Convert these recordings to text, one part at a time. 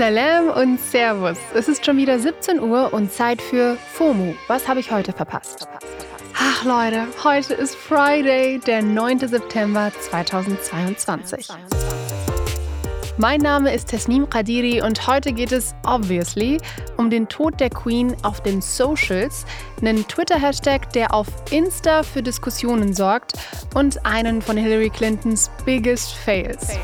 Salam und Servus. Es ist schon wieder 17 Uhr und Zeit für FOMO. Was habe ich heute verpasst? Ach Leute, heute ist Friday, der 9. September 2022. Mein Name ist Tesnim Qadiri und heute geht es obviously um den Tod der Queen auf den Socials, einen Twitter-Hashtag, der auf Insta für Diskussionen sorgt und einen von Hillary Clintons biggest fails.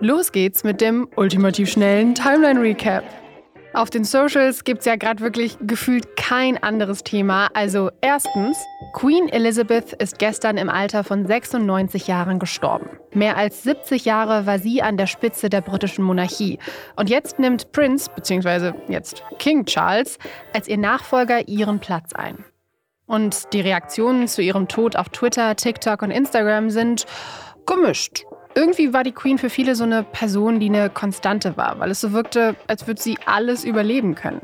Los geht's mit dem ultimativ schnellen Timeline-Recap. Auf den Socials gibt es ja gerade wirklich gefühlt kein anderes Thema. Also erstens, Queen Elizabeth ist gestern im Alter von 96 Jahren gestorben. Mehr als 70 Jahre war sie an der Spitze der britischen Monarchie. Und jetzt nimmt Prince, beziehungsweise jetzt King Charles, als ihr Nachfolger ihren Platz ein. Und die Reaktionen zu ihrem Tod auf Twitter, TikTok und Instagram sind gemischt. Irgendwie war die Queen für viele so eine Person, die eine Konstante war, weil es so wirkte, als würde sie alles überleben können.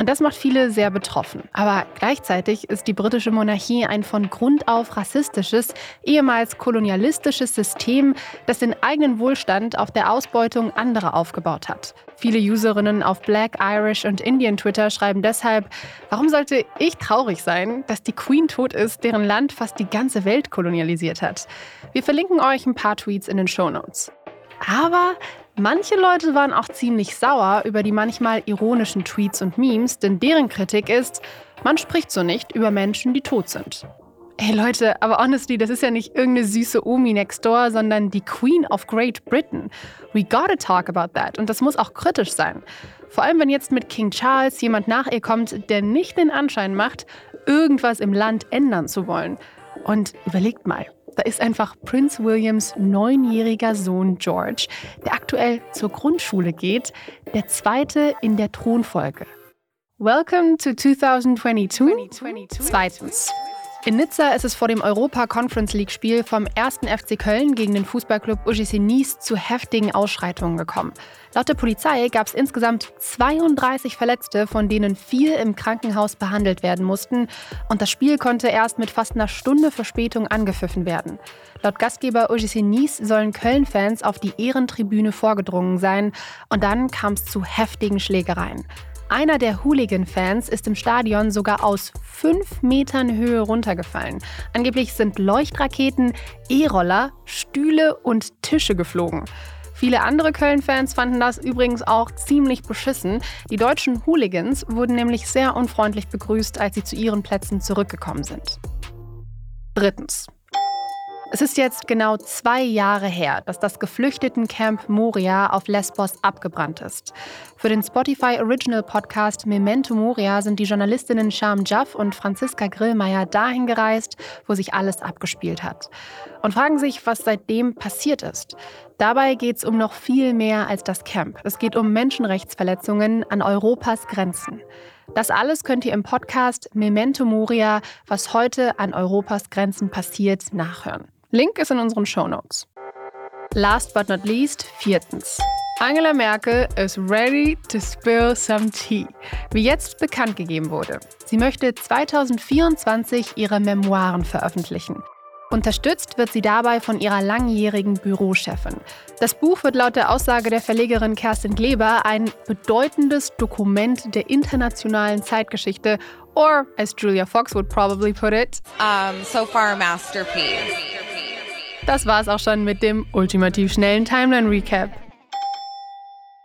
Und das macht viele sehr betroffen. Aber gleichzeitig ist die britische Monarchie ein von Grund auf rassistisches, ehemals kolonialistisches System, das den eigenen Wohlstand auf der Ausbeutung anderer aufgebaut hat. Viele Userinnen auf Black, Irish und Indian Twitter schreiben deshalb, warum sollte ich traurig sein, dass die Queen tot ist, deren Land fast die ganze Welt kolonialisiert hat? Wir verlinken euch ein paar Tweets in den Show Notes. Aber manche Leute waren auch ziemlich sauer über die manchmal ironischen Tweets und Memes, denn deren Kritik ist, man spricht so nicht über Menschen, die tot sind. Hey Leute, aber honestly, das ist ja nicht irgendeine süße Omi next door, sondern die Queen of Great Britain. We gotta talk about that. Und das muss auch kritisch sein. Vor allem, wenn jetzt mit King Charles jemand nach ihr kommt, der nicht den Anschein macht, irgendwas im Land ändern zu wollen. Und überlegt mal, da ist einfach Prince Williams neunjähriger Sohn George, der aktuell zur Grundschule geht, der zweite in der Thronfolge. Welcome to 2022. Zweitens. In Nizza ist es vor dem Europa Conference League Spiel vom 1. FC Köln gegen den Fußballclub UGC Nice zu heftigen Ausschreitungen gekommen. Laut der Polizei gab es insgesamt 32 Verletzte, von denen vier im Krankenhaus behandelt werden mussten. Und das Spiel konnte erst mit fast einer Stunde Verspätung angepfiffen werden. Laut Gastgeber UGC Nice sollen Köln-Fans auf die Ehrentribüne vorgedrungen sein. Und dann kam es zu heftigen Schlägereien. Einer der Hooligan-Fans ist im Stadion sogar aus fünf Metern Höhe runtergefallen. Angeblich sind Leuchtraketen, E-Roller, Stühle und Tische geflogen. Viele andere Köln-Fans fanden das übrigens auch ziemlich beschissen. Die deutschen Hooligans wurden nämlich sehr unfreundlich begrüßt, als sie zu ihren Plätzen zurückgekommen sind. Drittens. Es ist jetzt genau zwei Jahre her, dass das Geflüchtetencamp Moria auf Lesbos abgebrannt ist. Für den Spotify Original Podcast Memento Moria sind die Journalistinnen Sham Jaff und Franziska Grillmeier dahin gereist, wo sich alles abgespielt hat. Und fragen sich, was seitdem passiert ist. Dabei geht es um noch viel mehr als das Camp. Es geht um Menschenrechtsverletzungen an Europas Grenzen. Das alles könnt ihr im Podcast Memento Moria, was heute an Europas Grenzen passiert, nachhören. Link ist in unseren Show Notes. Last but not least, viertens. Angela Merkel is ready to spill some tea, wie jetzt bekannt gegeben wurde. Sie möchte 2024 ihre Memoiren veröffentlichen. Unterstützt wird sie dabei von ihrer langjährigen Bürochefin. Das Buch wird laut der Aussage der Verlegerin Kerstin Gleber ein bedeutendes Dokument der internationalen Zeitgeschichte, or as Julia Fox would probably put it, um, so far a masterpiece. Das war es auch schon mit dem ultimativ schnellen Timeline-Recap.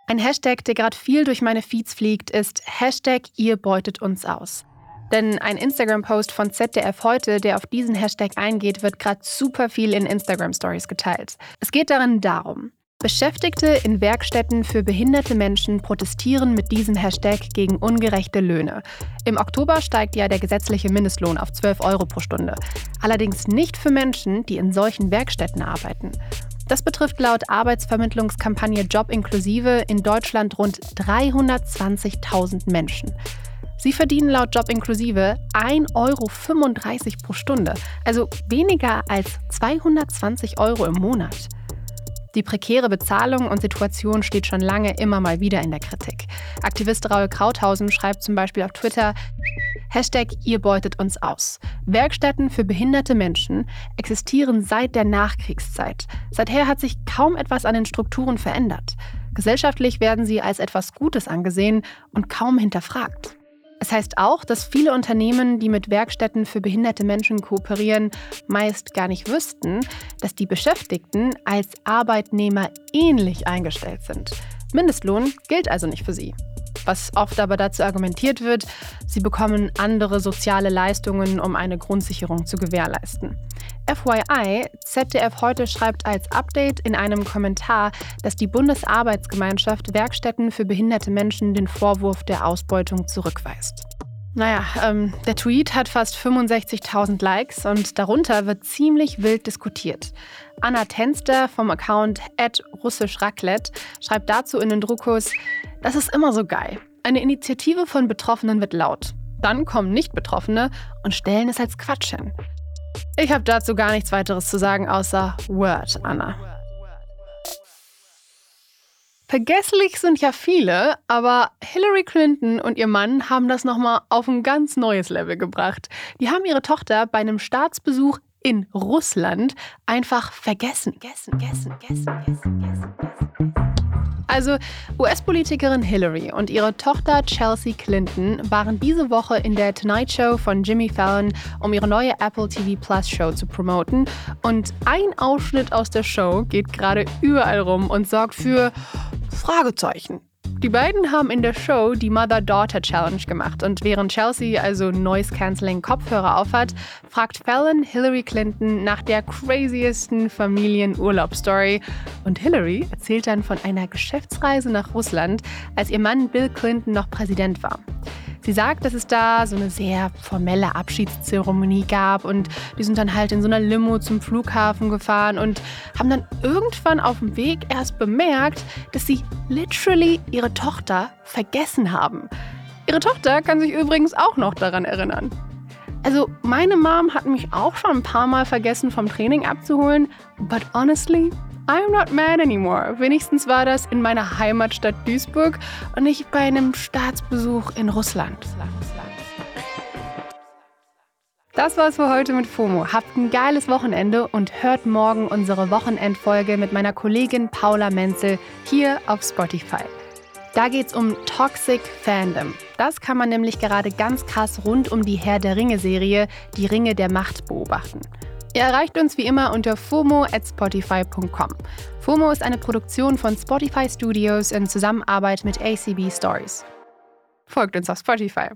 Ein Hashtag, der gerade viel durch meine Feeds fliegt, ist Hashtag ihr beutet uns aus. Denn ein Instagram-Post von ZDF heute, der auf diesen Hashtag eingeht, wird gerade super viel in Instagram-Stories geteilt. Es geht darin darum, Beschäftigte in Werkstätten für behinderte Menschen protestieren mit diesem Hashtag gegen ungerechte Löhne. Im Oktober steigt ja der gesetzliche Mindestlohn auf 12 Euro pro Stunde. Allerdings nicht für Menschen, die in solchen Werkstätten arbeiten. Das betrifft laut Arbeitsvermittlungskampagne Job Inklusive in Deutschland rund 320.000 Menschen. Sie verdienen laut Job Inklusive 1,35 Euro pro Stunde, also weniger als 220 Euro im Monat. Die prekäre Bezahlung und Situation steht schon lange immer mal wieder in der Kritik. Aktivist Raul Krauthausen schreibt zum Beispiel auf Twitter, Hashtag ihr beutet uns aus. Werkstätten für behinderte Menschen existieren seit der Nachkriegszeit. Seither hat sich kaum etwas an den Strukturen verändert. Gesellschaftlich werden sie als etwas Gutes angesehen und kaum hinterfragt. Es heißt auch, dass viele Unternehmen, die mit Werkstätten für behinderte Menschen kooperieren, meist gar nicht wüssten, dass die Beschäftigten als Arbeitnehmer ähnlich eingestellt sind. Mindestlohn gilt also nicht für sie was oft aber dazu argumentiert wird, sie bekommen andere soziale Leistungen, um eine Grundsicherung zu gewährleisten. FYI, ZDF heute schreibt als Update in einem Kommentar, dass die Bundesarbeitsgemeinschaft Werkstätten für behinderte Menschen den Vorwurf der Ausbeutung zurückweist. Naja, ähm, der Tweet hat fast 65.000 Likes und darunter wird ziemlich wild diskutiert. Anna Tenster vom Account russischraclette schreibt dazu in den Druckos, das ist immer so geil. Eine Initiative von Betroffenen wird laut. Dann kommen Nicht-Betroffene und stellen es als Quatsch hin. Ich habe dazu gar nichts weiteres zu sagen, außer Word, Anna. Vergesslich sind ja viele, aber Hillary Clinton und ihr Mann haben das nochmal auf ein ganz neues Level gebracht. Die haben ihre Tochter bei einem Staatsbesuch in Russland einfach vergessen. Gessen, gessen, gessen, gessen, gessen, gessen. Also US-Politikerin Hillary und ihre Tochter Chelsea Clinton waren diese Woche in der Tonight Show von Jimmy Fallon, um ihre neue Apple TV Plus Show zu promoten. Und ein Ausschnitt aus der Show geht gerade überall rum und sorgt für Fragezeichen. Die beiden haben in der Show die Mother-Daughter Challenge gemacht und während Chelsea also Noise-Canceling Kopfhörer aufhat, fragt Fallon Hillary Clinton nach der craziesten Familienurlaubsstory und Hillary erzählt dann von einer Geschäftsreise nach Russland, als ihr Mann Bill Clinton noch Präsident war. Sie sagt, dass es da so eine sehr formelle Abschiedszeremonie gab und die sind dann halt in so einer Limo zum Flughafen gefahren und haben dann irgendwann auf dem Weg erst bemerkt, dass sie literally ihre Tochter vergessen haben. Ihre Tochter kann sich übrigens auch noch daran erinnern. Also meine Mom hat mich auch schon ein paar Mal vergessen vom Training abzuholen, but honestly, I'm not mad anymore. Wenigstens war das in meiner Heimatstadt Duisburg und nicht bei einem Staatsbesuch in Russland. Das war's für heute mit FOMO. Habt ein geiles Wochenende und hört morgen unsere Wochenendfolge mit meiner Kollegin Paula Menzel hier auf Spotify. Da geht's um Toxic Fandom. Das kann man nämlich gerade ganz krass rund um die Herr der Ringe-Serie Die Ringe der Macht beobachten. Ihr erreicht uns wie immer unter FOMO at Spotify.com. FOMO ist eine Produktion von Spotify Studios in Zusammenarbeit mit ACB Stories. Folgt uns auf Spotify.